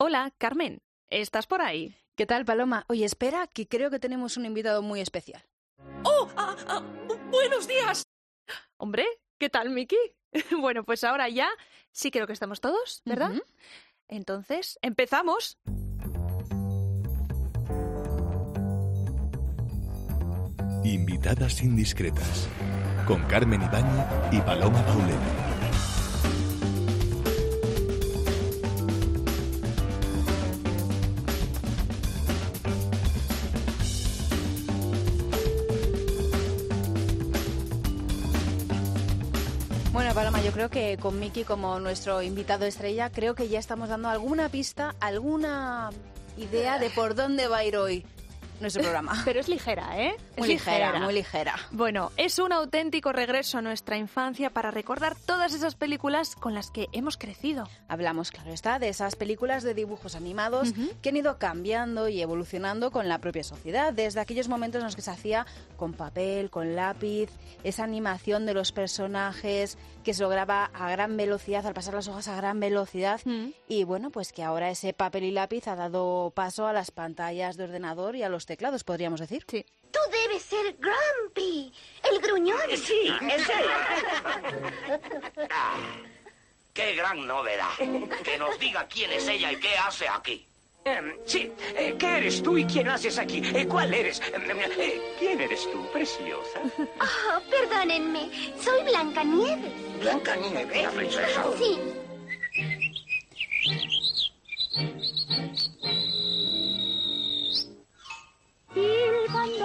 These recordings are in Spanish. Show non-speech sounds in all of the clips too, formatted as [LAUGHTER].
Hola, Carmen. ¿Estás por ahí? ¿Qué tal, Paloma? Oye, espera, que creo que tenemos un invitado muy especial. ¡Oh! ah, ah, ¡Buenos días! Hombre, ¿qué tal, Miki? [LAUGHS] bueno, pues ahora ya sí creo que estamos todos, ¿verdad? Entonces, empezamos. Invitadas indiscretas con Carmen Ibáñez y Paloma Paulero. Yo creo que con Miki como nuestro invitado estrella, creo que ya estamos dando alguna pista, alguna idea de por dónde va a ir hoy nuestro programa. [LAUGHS] Pero es ligera, ¿eh? Muy ligera, muy ligera. Bueno, es un auténtico regreso a nuestra infancia para recordar todas esas películas con las que hemos crecido. Hablamos, claro está, de esas películas de dibujos animados que han ido cambiando y evolucionando con la propia sociedad, desde aquellos momentos en los que se hacía con papel, con lápiz, esa animación de los personajes que se lograba a gran velocidad, al pasar las hojas a gran velocidad, Mm. y bueno, pues que ahora ese papel y lápiz ha dado paso a las pantallas de ordenador y a los teclados, podríamos decir. Sí. Tú debes ser Grumpy, el gruñón. Sí, ese. [LAUGHS] ¡Qué gran novedad! Que nos diga quién es ella y qué hace aquí. Em, sí, eh, ¿qué eres tú y quién haces aquí? Eh, ¿Cuál eres? Em, em, eh, ¿Quién eres tú, preciosa? Oh, perdónenme, soy Blancanieves. Blanca Nieve, la princesa. Sí,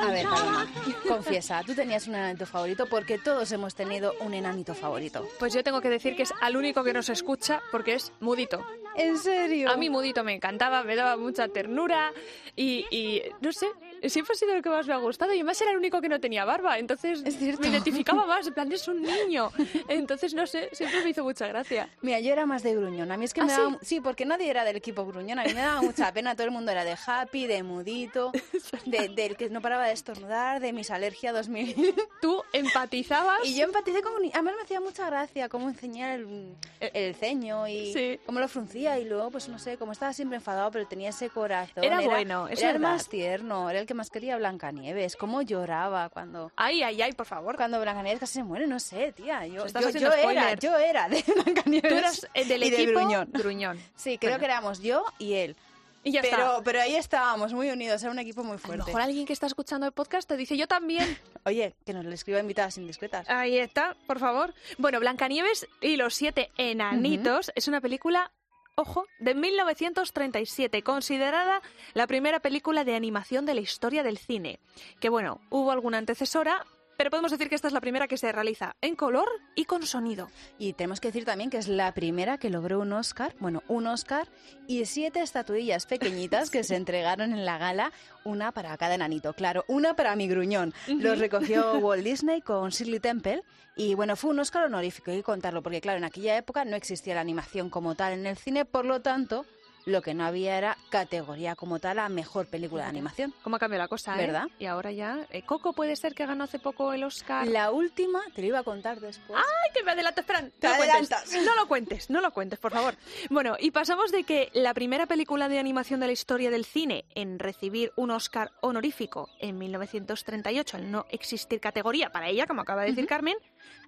A ver, Paloma, confiesa, tú tenías un enanito favorito porque todos hemos tenido un enanito favorito. Pues yo tengo que decir que es al único que nos escucha porque es mudito. ¿En serio? A mí Mudito me encantaba, me daba mucha ternura y, y, no sé, siempre ha sido el que más me ha gustado y además era el único que no tenía barba, entonces me identificaba más, en plan es un niño, entonces no sé, siempre me hizo mucha gracia. Mira, yo era más de gruñón. A mí es que ¿Ah, me sí? daba... Sí, porque nadie era del equipo gruñón. A mí me daba mucha pena. Todo el mundo era de Happy, de Mudito, [LAUGHS] de- del que no paraba de estornudar, de mis alergias 2000. [LAUGHS] Tú empatizabas y yo empaticé con... un- Además me hacía mucha gracia cómo enseñar el, el ceño y Sí. cómo lo fruncía. Y luego, pues no sé, como estaba siempre enfadado, pero tenía ese corazón. Era bueno, es Era el verdad. más tierno. Era el que más quería Blancanieves. Cómo lloraba cuando... Ay, ay, ay, por favor. Cuando Blancanieves casi se muere, no sé, tía. Yo, yo, yo era, yo era de [LAUGHS] Blancanieves. Tú eras eh, del y de equipo Gruñón. gruñón. Sí, creo Bueno. que éramos yo y él. Y ya pero, está. pero ahí estábamos, muy unidos, era un equipo muy A lo fuerte. mejor alguien que está escuchando el podcast te dice yo también. [LAUGHS] Oye, que nos le escriba invitadas indiscretas. Ahí está, por favor. Bueno, Blancanieves y los siete enanitos es una película, ojo, de 1937, considerada la primera película de animación de la historia del cine. Que bueno, hubo alguna antecesora, pero podemos decir que esta es la primera que se realiza en color y con sonido. Y tenemos que decir también que es la primera que logró un Oscar, bueno, un Oscar y siete estatuillas pequeñitas que [LAUGHS] se entregaron en la gala, una para cada enanito, claro, una para mi gruñón. Los recogió [LAUGHS] Walt Disney con Shirley Temple y bueno, fue un Oscar honorífico, hay que contarlo, porque claro, en aquella época no existía la animación como tal en el cine, por lo tanto, lo que no había era categoría como tal a mejor película de animación. ¿Cómo ha cambiado la cosa, eh? ¿Verdad? Y ahora ya... eh, Coco puede ser que ganó hace poco el Oscar. La última, te lo iba a contar después. ¡Ay, que me adelanto! Espera, no Te lo cuentes. adelantas. No lo cuentes, no lo cuentes, por favor. Bueno, y pasamos de que la primera película de animación de la historia del cine en recibir un Oscar honorífico en 1938, al no existir categoría para ella, como acaba de decir Carmen,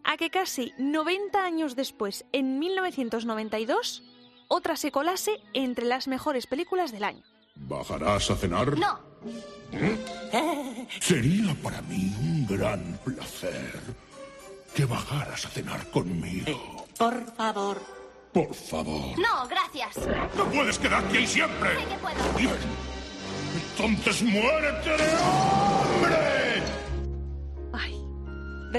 a que casi 90 años después, en 1992, otra se colase entre las mejores películas del año. ¿Bajarás a cenar? no. Sería para mí un gran placer que bajaras a cenar conmigo. Por favor. Por favor. No, gracias. ¡No puedes quedarte ahí siempre! Sí que puedo. Bien. Entonces muérete de hambre.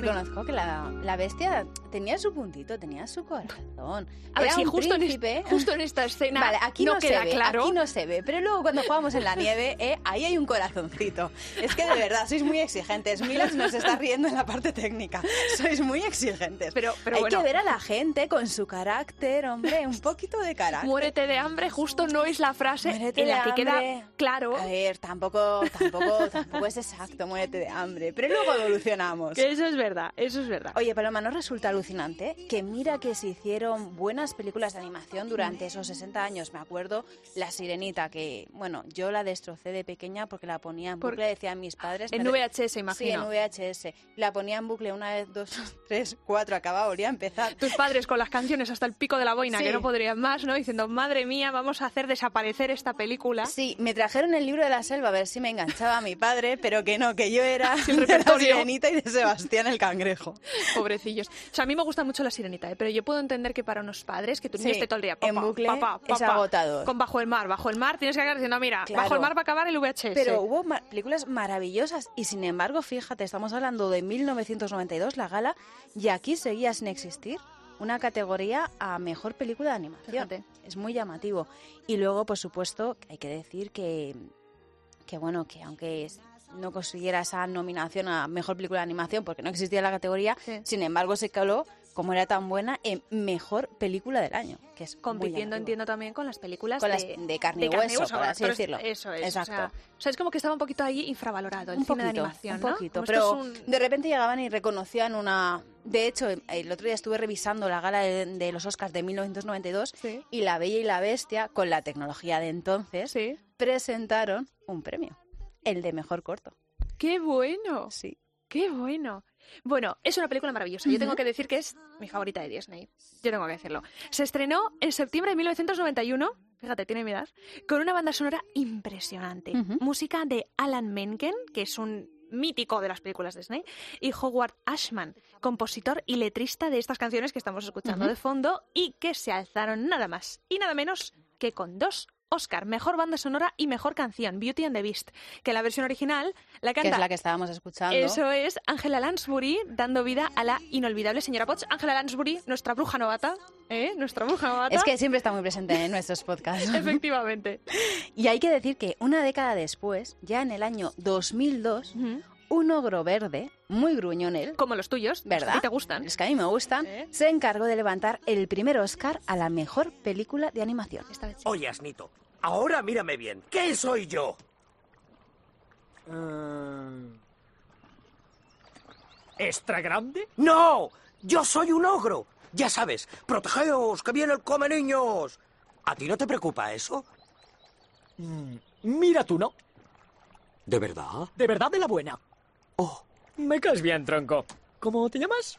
Reconozco que la, la bestia tenía su puntito, tenía su corazón. a ver Era si un justo en, es- príncipe. justo en esta escena Vale, aquí no, no, queda se ve, claro. aquí no se ve, pero luego cuando jugamos en la nieve, eh, ahí hay un corazoncito. Es que de verdad, sois muy exigentes. Milas nos está riendo en la parte técnica. Sois muy exigentes. Pero- pero hay bueno. que ver a la gente con su carácter, hombre, un poquito de carácter. Muérete de hambre, justo no es la frase Muérete en la que queda hambre. claro A ver, tampoco, tampoco, tampoco es exacto, muérete de hambre. Pero luego evolucionamos. que eso es verdad, eso es verdad. Oye, Paloma, ¿no resulta alucinante que mira que se hicieron buenas películas de animación durante esos 60 años? Me acuerdo La Sirenita, que, bueno, yo la destrocé de pequeña porque la ponía en bucle, decían mis padres. En VHS, Sí, imagino. en VHS. La ponía en bucle una vez, dos, [LAUGHS] tres, cuatro, acababa, volvía a empezar. Tus padres con las canciones hasta el pico de la boina, Sí. que no podrían más, ¿no? Diciendo, madre mía, vamos a hacer desaparecer esta película. Sí, me trajeron el libro de la selva a ver si me enganchaba a mi padre, pero que no, que yo era [LAUGHS] de [LAUGHS] la repertorio. sirenita y de Sebastián el cangrejo. Pobrecillos. O sea, a mí me gusta mucho la sirenita, ¿eh? pero yo puedo entender que para unos padres que tu niño Sí, esté todo el día en papá, bucle papá, es agotador. Con Bajo el Mar, Bajo el Mar, tienes que acabar diciendo, mira, Claro. Bajo el Mar va a acabar el VHS. Pero hubo ma- películas maravillosas y sin embargo, fíjate, estamos hablando de 1992, la gala, y aquí seguía sin existir una categoría a mejor película de animación. Fíjate. Es muy llamativo. Y luego, por supuesto, hay que decir que, que bueno, que aunque es- no consiguiera esa nominación a mejor película de animación porque no existía la categoría, Sí. sin embargo se coló como era tan buena en mejor película del año, que es Compitiendo, entiendo también con las películas Con de, las de carne y hueso, por así es- decirlo. Eso es. Exacto. O sea, o sea, es como que estaba un poquito ahí infravalorado el un cine poquito, de animación, un poquito, Como pero un- de repente llegaban y reconocían una... De hecho, el otro día estuve revisando la gala de, de los Oscars de 1992 Sí. y La Bella y la Bestia, con la tecnología de entonces, Sí. presentaron un premio, el de mejor corto. ¡Qué bueno! Sí. ¡Qué bueno! Bueno, es una película maravillosa. Yo tengo que decir que es mi favorita de Disney. Yo tengo que decirlo. Se estrenó en septiembre de 1991, fíjate, tiene mi edad, con una banda sonora impresionante. Música de Alan Menken, que es un mítico de las películas Disney, y Howard Ashman, compositor y letrista de estas canciones que estamos escuchando de fondo y que se alzaron nada más y nada menos que con dos Oscar, mejor banda sonora y mejor canción, Beauty and the Beast, que la versión original la Que canta es la que estábamos escuchando. eso es Angela Lansbury dando vida a la inolvidable señora Potts. Angela Lansbury, nuestra bruja novata, ¿eh? Nuestra bruja novata. Es que siempre está muy presente en nuestros podcasts. [LAUGHS] [LAUGHS] Efectivamente. Y hay que decir que una década después, ya en el año 2002, un ogro verde, muy gruñón él, Como los tuyos, ¿verdad? ¿A ti te gustan? Los que a mí me gustan, ¿Eh? se encargó de levantar el primer Oscar a la mejor película de animación. Esta vez sí. Oye, Asnito, ahora mírame bien. ¿Qué soy yo? ¿Extra grande? ¡No! ¡Yo soy un ogro! Ya sabes, protegeos, que viene el come niños. ¿A ti no te preocupa eso? Mira tú, ¿no? ¿De verdad? De verdad de la buena. Oh, Me caes bien, tronco. ¿Cómo te llamas?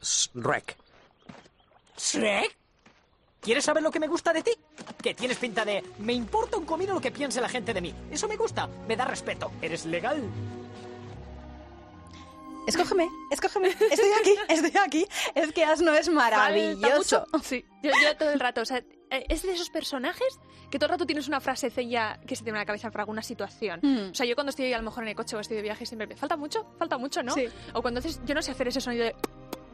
Shrek. ¿Shrek? ¿Quieres saber lo que me gusta de ti? Que tienes pinta de... Me importa un comino lo que piense la gente de mí. Eso me gusta. Me da respeto. ¿Eres legal? Escógeme, escógeme. Estoy aquí, estoy aquí. Es que Asno es Falta maravilloso. mucho. Sí, yo, yo todo el rato, o sea, eh, es de esos personajes que todo el rato tienes una frasecilla que se te viene a la cabeza para alguna situación. Mm. O sea, yo cuando estoy a lo mejor en el coche o estoy de viaje siempre me falta mucho, falta mucho, ¿no? Sí. O cuando haces, yo no sé hacer ese sonido de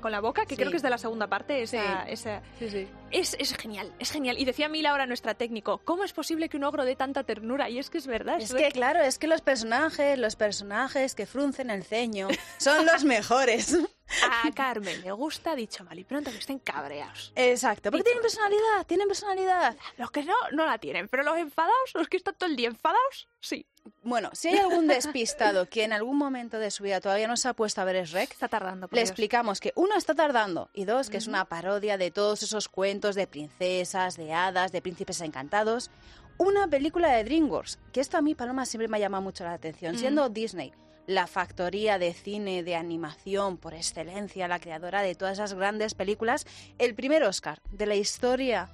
con la boca, que Sí. creo que es de la segunda parte, esa, Sí. esa- Sí. Es, es genial, es genial. Y decía Mila ahora, nuestra técnico, ¿cómo es posible que un ogro dé tanta ternura? Y es que es verdad. Es Shrek- que, claro, es que los personajes, los personajes que fruncen el ceño son [LAUGHS] los mejores. A Carmen le gusta, dicho mal y pronto, que estén cabreados. Exacto, porque tienen personalidad, tienen personalidad. Los que no, no la tienen, pero los enfadados, los que están todo el día enfadados, sí. Bueno, si hay algún despistado que en algún momento de su vida todavía no se ha puesto a ver Shrek, Está tardando. por le Dios. explicamos que uno está tardando y dos que es una parodia de todos esos cuentos de princesas, de hadas, de príncipes encantados. Una película de DreamWorks, que esto a mí, Paloma, siempre me ha llamado mucho la atención. Siendo Disney la factoría de cine, de animación por excelencia, la creadora de todas esas grandes películas, el primer Oscar de la historia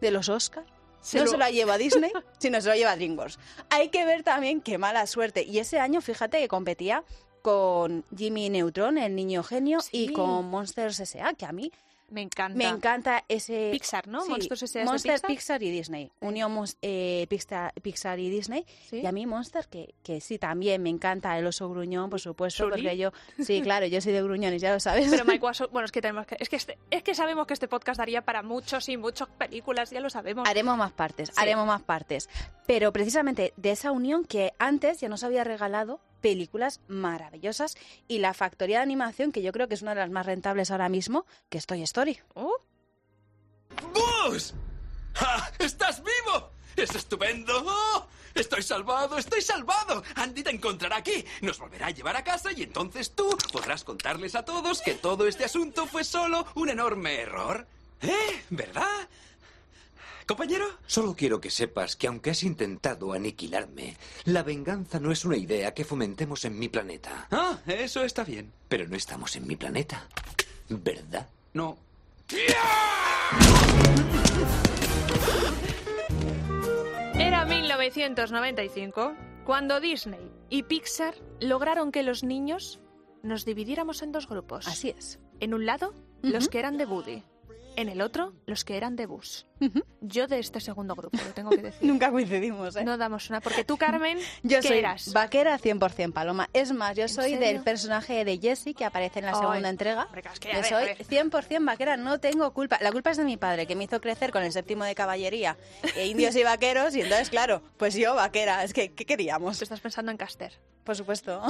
de los Oscars Se no lo- se lo lleva Disney, [LAUGHS] sino se lo lleva DreamWorks. Hay que ver también qué mala suerte. Y ese año, fíjate que competía con Jimmy Neutron, el niño genio, Sí. y con Monsters S.A., que a mí Me encanta. me encanta ese... Pixar, ¿no? Sí, Monsters S.A. Monster, Pixar. Pixar y Disney. Unión eh, Pixar, Pixar y Disney. Sí. Y a mí Monster, que, que sí, también me encanta el oso gruñón, por supuesto, porque yo... Sí, [LAUGHS] claro, yo soy de gruñones, ya lo sabes. Pero Mike [LAUGHS] Waso- bueno, es que tenemos que, es que este- es que sabemos que este podcast daría para muchos y muchas películas, ya lo sabemos. Haremos más partes, Sí. haremos más partes. Pero precisamente de esa unión que antes ya nos había regalado películas maravillosas y la factoría de animación, que yo creo que es una de las más rentables ahora mismo, que es Toy Story. Uh, ¡Bus! ¡Ja! ¡Estás vivo! ¡Es estupendo! ¡Oh! Estoy salvado, estoy salvado. Andy te encontrará aquí. Nos volverá a llevar a casa y entonces tú podrás contarles a todos que todo este asunto fue solo un enorme error. ¿Eh? ¿Verdad? ¿Compañero? Solo quiero que sepas que aunque has intentado aniquilarme, la venganza no es una idea que fomentemos en mi planeta. Ah, eso está bien. Pero no estamos en mi planeta, ¿verdad? No. Era 1995 cuando Disney y Pixar lograron que los niños nos dividiéramos en dos grupos. Así es. En un lado, los que eran de Woody. En el otro, los que eran de Bus. Yo de este segundo grupo, lo tengo que decir. [LAUGHS] Nunca coincidimos, ¿eh? No damos una, porque tú, Carmen, [LAUGHS] Yo ¿qué soy eras? vaquera 100% paloma. Es más, yo soy serio? del personaje de Jessie que aparece en la Ay, segunda entrega. yo soy a ver. 100% vaquera, no tengo culpa. La culpa es de mi padre, que me hizo crecer con el séptimo de caballería, e indios y vaqueros, y entonces, claro, pues yo vaquera. Es que, ¿qué queríamos? Tú estás pensando en Caster. Por supuesto.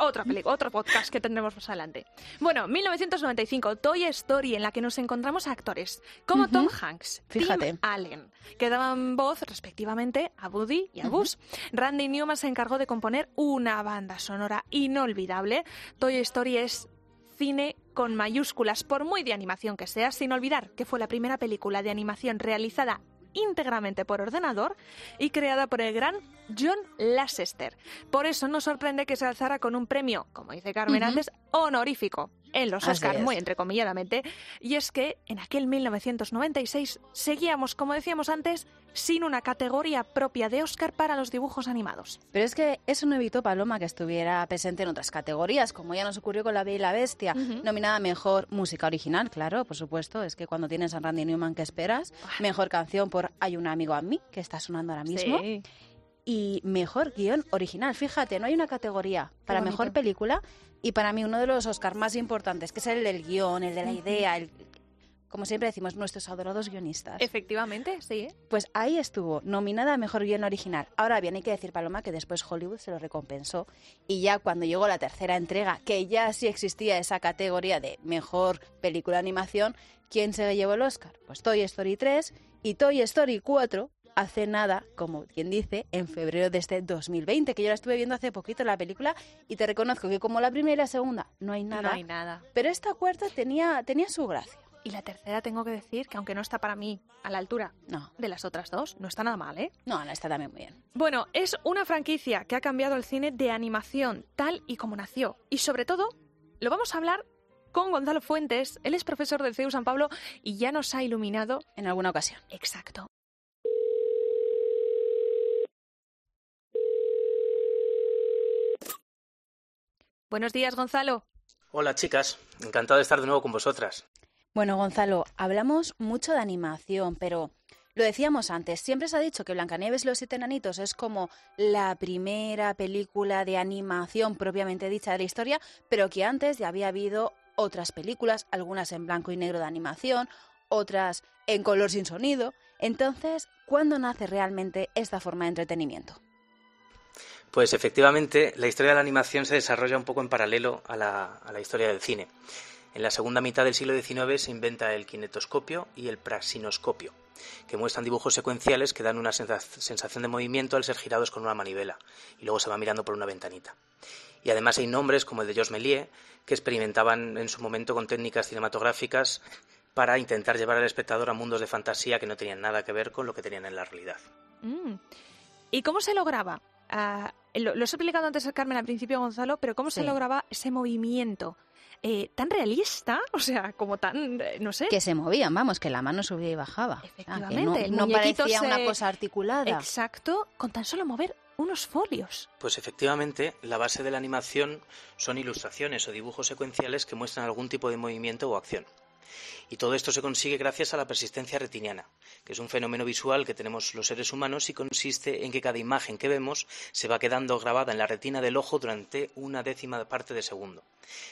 Otra película, otro podcast que tendremos más adelante. Bueno, 1995, Toy Story, en la que nos encontramos actores como. Tom Hanks, Fíjate. Tim Allen, que daban voz respectivamente a Woody y a Buzz. Randy Newman se encargó de componer una banda sonora inolvidable. Toy Story es cine con mayúsculas, por muy de animación que sea, sin olvidar que fue la primera película de animación realizada íntegramente por ordenador y creada por el gran John Lasseter. Por eso nos sorprende que se alzara con un premio, como dice Carmen antes, honorífico en los Oscars, muy entrecomilladamente. Y es que en aquel 1996 seguíamos, como decíamos antes, sin una categoría propia de Oscar para los dibujos animados. Pero es que eso no evitó Paloma que estuviera presente en otras categorías, como ya nos ocurrió con La Bella y la Bestia, nominada Mejor Música Original, claro, por supuesto, es que cuando tienes a Randy Newman, ¿qué esperas? Mejor Canción por Hay un amigo a mí, que está sonando ahora mismo. Sí. Y Mejor Guión Original, fíjate, no hay una categoría para bonito. Mejor Película y para mí uno de los Oscars más importantes, que es el del guion, el de la idea, el... Como siempre decimos, nuestros adorados guionistas. Efectivamente, sí. ¿eh? Pues ahí estuvo, nominada a Mejor Guión Original. Ahora bien, hay que decir, Paloma, que después Hollywood se lo recompensó. Y ya cuando llegó la tercera entrega, que ya sí existía esa categoría de Mejor Película de Animación, ¿quién se llevó el Oscar? Pues Toy Story 3 y Toy Story 4 hace nada, como quien dice, en febrero de este 2020, que yo la estuve viendo hace poquito la película y te reconozco que como la primera y la segunda no hay nada, No hay nada. pero esta cuarta tenía, tenía su gracia. Y la tercera tengo que decir que aunque no está para mí a la altura No, de las otras dos, no está nada mal, ¿eh? no, no, está también muy bien. Bueno, es una franquicia que ha cambiado el cine de animación tal y como nació. Y sobre todo, lo vamos a hablar con Gonzalo Fuentes. Él es profesor del CEU San Pablo y ya nos ha iluminado. En alguna ocasión. Exacto. Buenos días, Gonzalo. Hola chicas, encantado de estar de nuevo con vosotras. Bueno, Gonzalo, hablamos mucho de animación, pero lo decíamos antes, siempre se ha dicho que Blancanieves y los siete enanitos es como la primera película de animación propiamente dicha de la historia, pero que antes ya había habido otras películas, algunas en blanco y negro de animación, otras en color sin sonido. Entonces, ¿cuándo nace realmente esta forma de entretenimiento? Pues efectivamente, la historia de la animación se desarrolla un poco en paralelo a la, a la historia del cine. En la segunda mitad del siglo XIX se inventa el kinetoscopio y el praxinoscopio, que muestran dibujos secuenciales que dan una sensa- sensación de movimiento al ser girados con una manivela, y luego se va mirando por una ventanita. Y además hay nombres como el de Georges Méliès, que experimentaban en su momento con técnicas cinematográficas para intentar llevar al espectador a mundos de fantasía que no tenían nada que ver con lo que tenían en la realidad. Mm. ¿Y cómo se lograba? Ah, lo, lo has explicado antes, Carmen, al principio, Gonzalo, pero ¿cómo se lograba ese movimiento? Eh, tan realista, [LAUGHS] o sea, como tan, eh, no sé. Que se movían, vamos, que la mano subía y bajaba. Que no, Efectivamente, no parecía una cosa articulada. Exacto, con tan solo mover unos folios. Pues efectivamente, la base de la animación son ilustraciones o dibujos secuenciales que muestran algún tipo de movimiento o acción. Y todo esto se consigue gracias a la persistencia retiniana, que es un fenómeno visual que tenemos los seres humanos y consiste en que cada imagen que vemos se va quedando grabada en la retina del ojo durante una décima parte de segundo.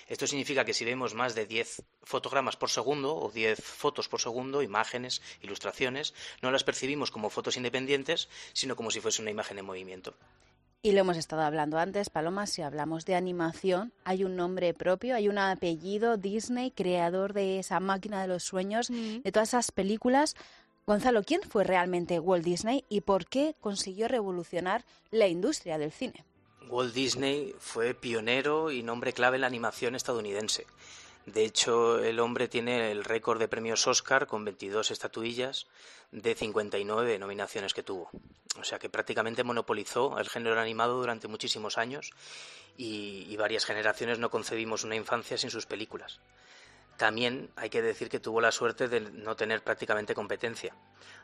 Esto significa que si vemos más de 10 fotogramas por segundo o 10 fotos por segundo, imágenes, ilustraciones, no las percibimos como fotos independientes, sino como si fuese una imagen en movimiento. Y lo hemos estado hablando antes, Paloma, si hablamos de animación, hay un nombre propio, hay un apellido, Disney, creador de esa máquina de los sueños, Mm. de todas esas películas. Gonzalo, ¿quién fue realmente Walt Disney y por qué consiguió revolucionar la industria del cine? Walt Disney fue pionero y nombre clave en la animación estadounidense. De hecho, el hombre tiene el récord de premios Oscar con 22 estatuillas de 59 nominaciones que tuvo. O sea que prácticamente monopolizó el género animado durante muchísimos años y, y varias generaciones no concebimos una infancia sin sus películas. También hay que decir que tuvo la suerte de no tener prácticamente competencia.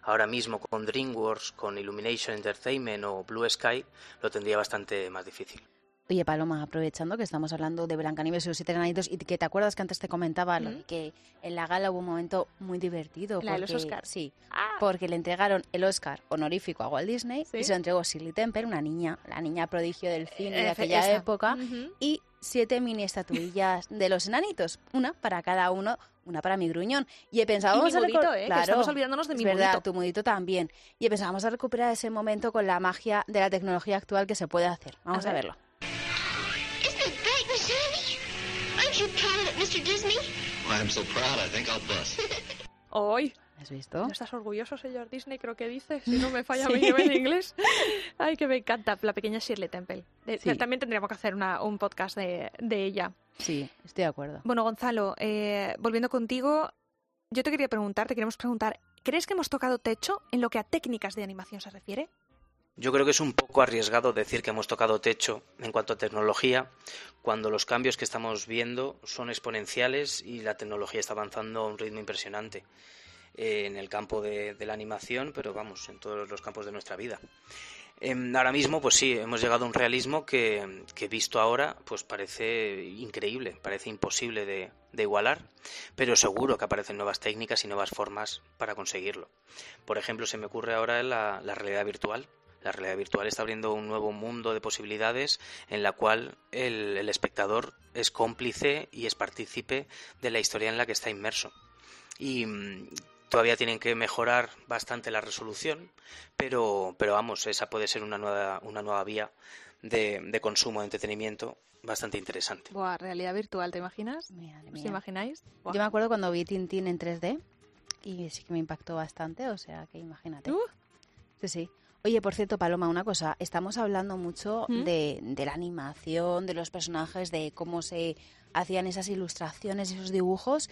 Ahora mismo con DreamWorks, con Illumination Entertainment o Blue Sky lo tendría bastante más difícil. Oye, Paloma, aprovechando que estamos hablando de Blancanieves y los siete enanitos y que te acuerdas que antes te comentaba de que en la gala hubo un momento muy divertido. La de los Oscars. Sí, Ah. porque le entregaron el Oscar honorífico a Walt Disney Sí. y se lo entregó Shirley Temple, una niña, la niña prodigio del cine de Eh, aquella esa. época, y siete mini estatuillas de los enanitos, una para cada uno, una para mi gruñón. Y he pensado, Y vamos mi a recor- mudito, ¿eh? Que Claro, estamos olvidándonos de es mi verdad, mudito. tu mudito también. Y vamos a recuperar ese momento con la magia de la tecnología actual que se puede hacer. Vamos a, ver. verlo. Aren't you proud of it, Mr. Disney? I'm so proud, I think I'll bust. [LAUGHS] ¡Ay! ¿Has visto? ¿No estás orgulloso, señor Disney? Creo que dice, si no me [LAUGHS] falla Sí. mi nivel de inglés. [LAUGHS] Ay, que me encanta, la pequeña Shirley Temple. De- Sí. También tendríamos que hacer una- un podcast de, de ella. Sí, estoy de acuerdo. Bueno, Gonzalo, eh, volviendo contigo, yo te quería preguntar, te queremos preguntar, ¿crees que hemos tocado techo en lo que a técnicas de animación se refiere? Yo creo que es un poco arriesgado decir que hemos tocado techo en cuanto a tecnología, cuando los cambios que estamos viendo son exponenciales y la tecnología está avanzando a un ritmo impresionante eh, en el campo de, la animación, pero vamos, en todos los campos de nuestra vida. Em, ahora mismo, pues sí, hemos llegado a un realismo que, visto ahora, pues parece increíble, parece imposible de, igualar, pero seguro que aparecen nuevas técnicas y nuevas formas para conseguirlo. Por ejemplo, se me ocurre ahora la realidad virtual. La realidad virtual está abriendo un nuevo mundo de posibilidades en la cual el, el espectador es cómplice y es partícipe de la historia en la que está inmerso. Y mm, todavía tienen que mejorar bastante la resolución, pero, pero vamos, esa puede ser una nueva, una nueva vía de, de consumo, de entretenimiento bastante interesante. Buah, realidad virtual, ¿te imaginas? Madre ¿Os mía. imagináis? Buah. Yo me acuerdo cuando vi Tintín en 3D y sí que me impactó bastante, o sea que imagínate. Uh. Sí, sí. Oye, por cierto, Paloma, una cosa. Estamos hablando mucho ¿Mm? de, de la animación, de los personajes, de cómo se hacían esas ilustraciones esos dibujos.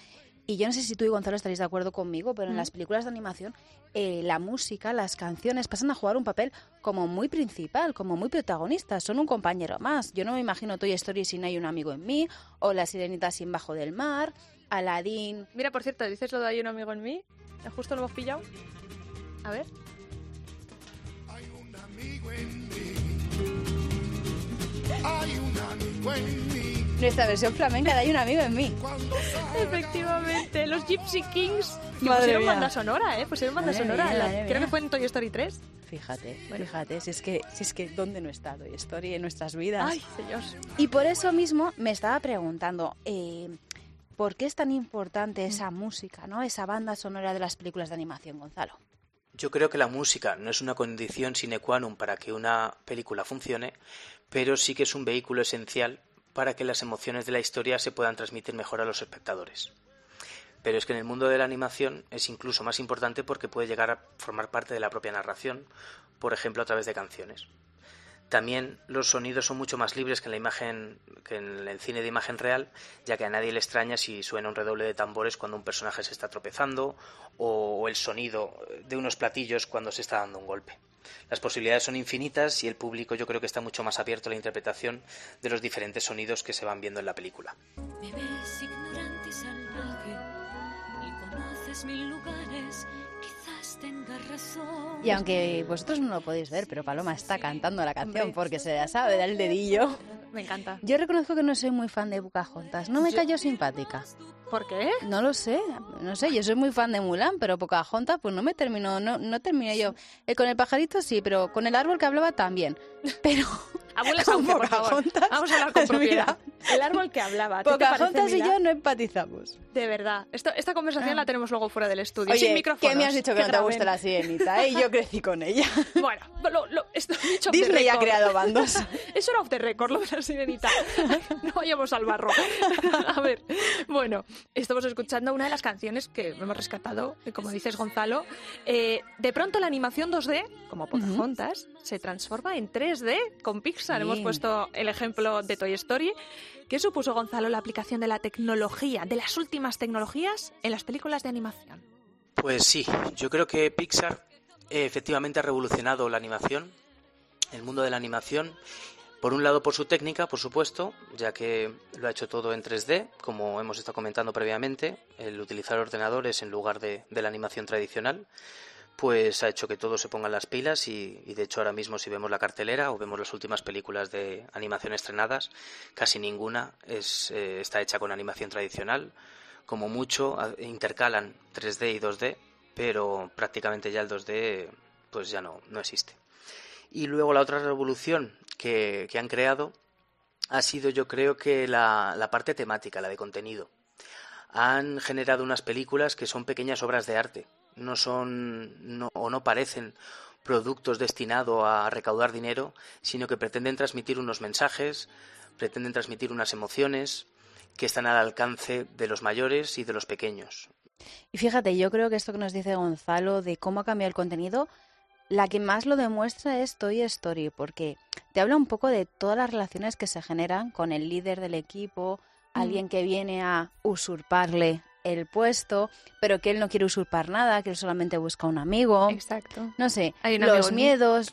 Y yo no sé si tú y Gonzalo estaréis de acuerdo conmigo, pero en ¿Mm? las películas de animación eh, la música, las canciones pasan a jugar un papel como muy principal, como muy protagonista. Son un compañero más. Yo no me imagino Toy Story sin Hay un amigo en mí, o La Sirenita sin Bajo del Mar, Aladdin. Mira, por cierto, dices lo de hay un amigo en mí. Justo lo hemos pillado. A ver. Nuestra versión flamenca de Hay un amigo en mí. Efectivamente, los Gypsy Kings. Que Madre pusieron mía. banda sonora, ¿eh? Pusieron banda Madre sonora. mía, La- madre creo mía. que fue en Toy Story 3. Fíjate, fíjate, si es que, si es que ¿dónde no está Toy Story en nuestras vidas? Ay, señor. Y por eso mismo me estaba preguntando, eh, ¿por qué es tan importante esa música, no? Esa banda sonora de las películas de animación, Gonzalo. Yo creo que la música no es una condición sine qua non para que una película funcione, pero sí que es un vehículo esencial para que las emociones de la historia se puedan transmitir mejor a los espectadores. Pero es que en el mundo de la animación es incluso más importante porque puede llegar a formar parte de la propia narración, por ejemplo a través de canciones. También los sonidos son mucho más libres que en la imagen, que en el cine de imagen real, ya que a nadie le extraña si suena un redoble de tambores cuando un personaje se está tropezando o, el sonido de unos platillos cuando se está dando un golpe. Las posibilidades son infinitas y el público yo creo que está mucho más abierto a la interpretación de los diferentes sonidos que se van viendo en la película. Y aunque vosotros no lo podéis ver, pero Paloma está cantando la canción porque se la sabe, da el dedillo. Me encanta. Yo reconozco que no soy muy fan de Pocahontas, no me cayó simpática. ¿Por qué? No lo sé, no sé, yo soy muy fan de Mulan, pero Pocahontas pues no me terminó, no, no terminé yo. Eh, con el pajarito sí, pero con el árbol que hablaba también. Pero Abuela [LAUGHS] con Sauce, por favor. Vamos a hablar con Pues [LAUGHS] mira, propiedad. El árbol que hablaba. ¿a ti te parece, Pocahontas y yo no empatizamos. De verdad. Esto- esta conversación la tenemos luego fuera del estudio. Ah. Oye, sin micrófonos. ¿qué me has dicho que, no te gusta la sirenita? ¿eh? Yo crecí con ella. [LAUGHS] Bueno, lo, lo, esto lo he dicho Disney ha creado bandos. [LAUGHS] Eso era off the record, lo de la sirenita. [LAUGHS] No vayamos al barro. A ver, bueno, estamos escuchando una de las canciones que hemos rescatado, que como dices Gonzalo. eh, de pronto la animación 2D, como Pocahontas, se transforma en 3D con Pixar. Sí. Hemos puesto el ejemplo de Toy Story. ¿Qué supuso, Gonzalo, la aplicación de la tecnología, de las últimas tecnologías, en las películas de animación? Pues sí, yo creo que Pixar eh, efectivamente ha revolucionado la animación, el mundo de la animación. Por un lado por su técnica, por supuesto, ya que lo ha hecho todo en 3D, como hemos estado comentando previamente, el utilizar ordenadores en lugar de, de la animación tradicional, pues ha hecho que todos se pongan las pilas y, y de hecho ahora mismo si vemos la cartelera o vemos las últimas películas de animación estrenadas, casi ninguna es, eh, está hecha con animación tradicional. Como mucho intercalan 3D y 2D, pero prácticamente ya el 2D pues ya no, no existe. Y luego la otra revolución que, que han creado ha sido yo creo que la, la parte temática, la de contenido. Han generado unas películas que son pequeñas obras de arte, no son o no parecen productos destinados a recaudar dinero, sino que pretenden transmitir unos mensajes, pretenden transmitir unas emociones que están al alcance de los mayores y de los pequeños. Y fíjate, yo creo que esto que nos dice Gonzalo de cómo ha cambiado el contenido, la que más lo demuestra es Toy Story, porque te habla un poco de todas las relaciones que se generan con el líder del equipo, alguien que viene a usurparle el puesto, pero que él no quiere usurpar nada, que él solamente busca un amigo. Exacto. No sé, los miedos,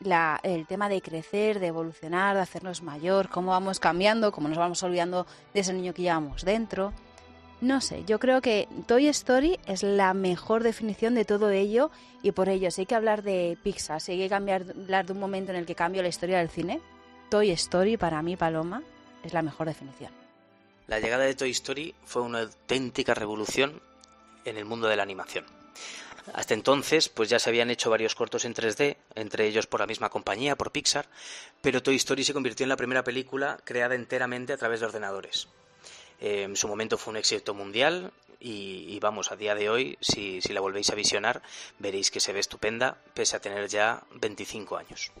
la, el tema de crecer, de evolucionar, de hacernos mayor, cómo vamos cambiando, cómo nos vamos olvidando de ese niño que llevamos dentro. No sé, yo creo que Toy Story es la mejor definición de todo ello y por ello, si hay que hablar de Pixar, si hay que cambiar, hablar de un momento en el que cambia la historia del cine, Toy Story para mí, Paloma, es la mejor definición. La llegada de Toy Story fue una auténtica revolución en el mundo de la animación. Hasta entonces, pues ya se habían hecho varios cortos en 3D, entre ellos por la misma compañía, por Pixar, pero Toy Story se convirtió en la primera película creada enteramente a través de ordenadores. Eh, en su momento fue un éxito mundial y, y vamos, a día de hoy, si, si la volvéis a visionar, veréis que se ve estupenda, pese a tener ya 25 años.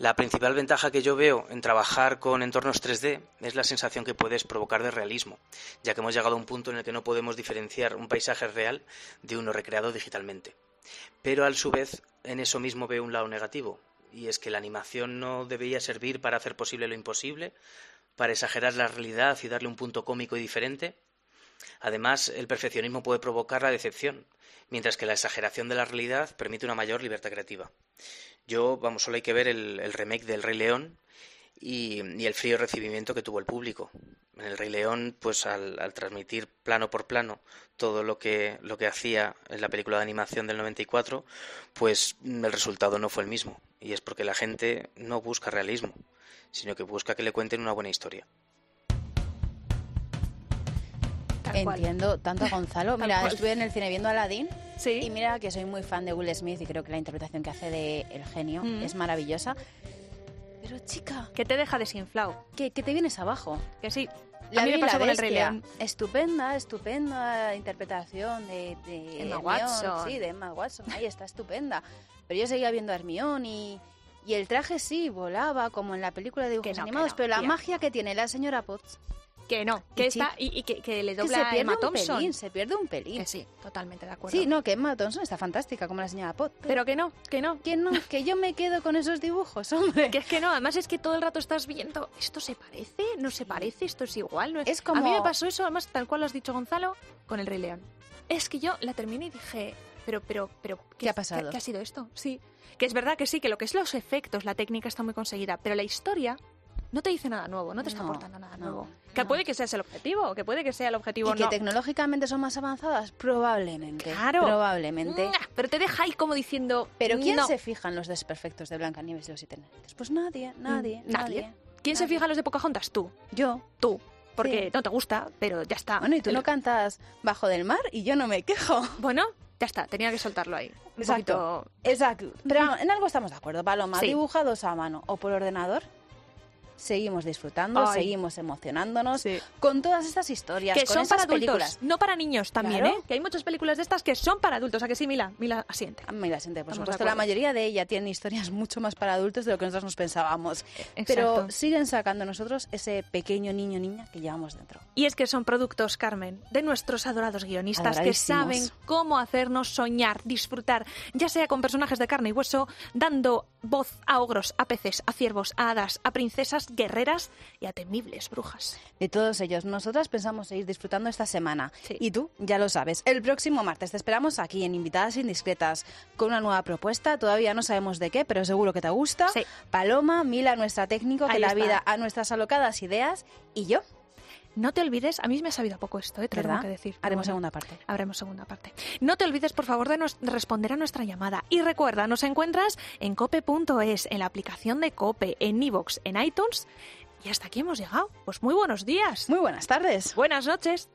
La principal ventaja que yo veo en trabajar con entornos 3D es la sensación que puedes provocar de realismo, ya que hemos llegado a un punto en el que no podemos diferenciar un paisaje real de uno recreado digitalmente. Pero a su vez, en eso mismo veo un lado negativo, y es que la animación no debería servir para hacer posible lo imposible, para exagerar la realidad y darle un punto cómico y diferente. Además, el perfeccionismo puede provocar la decepción, mientras que la exageración de la realidad permite una mayor libertad creativa. Yo, vamos, solo hay que ver el, el remake del Rey León y, y el frío recibimiento que tuvo el público. En el Rey León, pues al, al transmitir plano por plano todo lo que, lo que hacía en la película de animación del 94, pues el resultado no fue el mismo. Y es porque la gente no busca realismo, sino que busca que le cuenten una buena historia. Entiendo tanto a Gonzalo. Mira, estuve en el cine viendo Aladdin Sí. y mira que soy muy fan de Will Smith y creo que la interpretación que hace de El genio Mm. es maravillosa. Pero chica, Que te deja desinflado. que, que te vienes abajo. Que sí. La a mí me la con el Rey. León. Estupenda, estupenda interpretación de, de Emma Hermione, Watson. Sí, de Emma Watson. Ahí está, estupenda. Pero yo seguía viendo a Hermione y, y el traje sí volaba como en la película de dibujos no, animados, no, pero la tía. magia que tiene la señora Potts Que no, que Y está y, y que, que le que dobla se pierde Emma un Thompson. pelín, se pierde un pelín. Que sí, totalmente de acuerdo. Sí, no, que Emma Thompson está fantástica como la señora Potts. Pero que no, que no. que no, que yo me quedo con esos dibujos, [LAUGHS] hombre. Que es que no, además es que todo el rato estás viendo, ¿esto se parece? ¿No se parece? ¿Esto es igual? ¿No es... Es como- A mí me pasó eso, además, tal cual lo has dicho Gonzalo, con el Rey León. Es que yo la terminé y dije, pero, pero, pero... ¿Qué ha pasado? ¿Qué, ha sido esto? Sí. Que es verdad que sí, que lo que es los efectos, la técnica está muy conseguida, pero la historia no te dice nada nuevo, no te está No, aportando nada no, nuevo. Que no. puede que sea ese el objetivo, que puede que sea el objetivo ¿Y que no. tecnológicamente son más avanzadas? Probablemente. Claro. Probablemente. Pero te deja ahí como diciendo... Pero ¿quién no. se fija en los desperfectos de Blancanieves y los siete? Pues nadie, nadie, Mm, nadie. nadie. ¿Quién se fija en los de Pocahontas? Tú. Yo. Tú. Porque Sí. no te gusta, pero ya está. Bueno, y tú El- no cantas Bajo del Mar y yo no me quejo. Bueno, ya está, tenía que soltarlo ahí. Un Exacto. poquito- Exacto. Pero en algo estamos de acuerdo, Paloma. Sí. Dibujados a mano o por ordenador, seguimos disfrutando, Ay. seguimos emocionándonos con todas estas historias, Que con son para adultos, películas. no para niños también, Claro. ¿eh? Que hay muchas películas de estas que son para adultos. ¿A que sí, Mila? Mila asiente. Mira, siente, por Estamos de supuesto, la mayoría de ellas tienen historias mucho más para adultos de lo que nosotros nos pensábamos. Exacto. Pero siguen sacando nosotros ese pequeño niño niña que llevamos dentro. Y es que son productos, Carmen, de nuestros adorados guionistas que saben cómo hacernos soñar, disfrutar, ya sea con personajes de carne y hueso, dando voz a ogros, a peces, a ciervos, a hadas, a princesas guerreras y a temibles brujas. De todos ellos, nosotras pensamos seguir disfrutando esta semana. Y tú, ya lo sabes, el próximo martes te esperamos aquí en Invitadas Indiscretas con una nueva propuesta. Todavía no sabemos de qué, pero seguro que te gusta. Paloma, Mila, nuestra técnico, que Ahí está. vida a nuestras alocadas ideas. Y yo. No te olvides, a mí me ha sabido a poco esto, ¿eh? tengo que decir. Haremos Bueno, segunda parte. Haremos segunda parte. No te olvides, por favor, de, nos- de responder a nuestra llamada. Y recuerda, nos encuentras en cope.es, en la aplicación de Cope, en iVoox, en iTunes. Y hasta aquí hemos llegado. Pues muy buenos días. Muy buenas tardes. Buenas noches.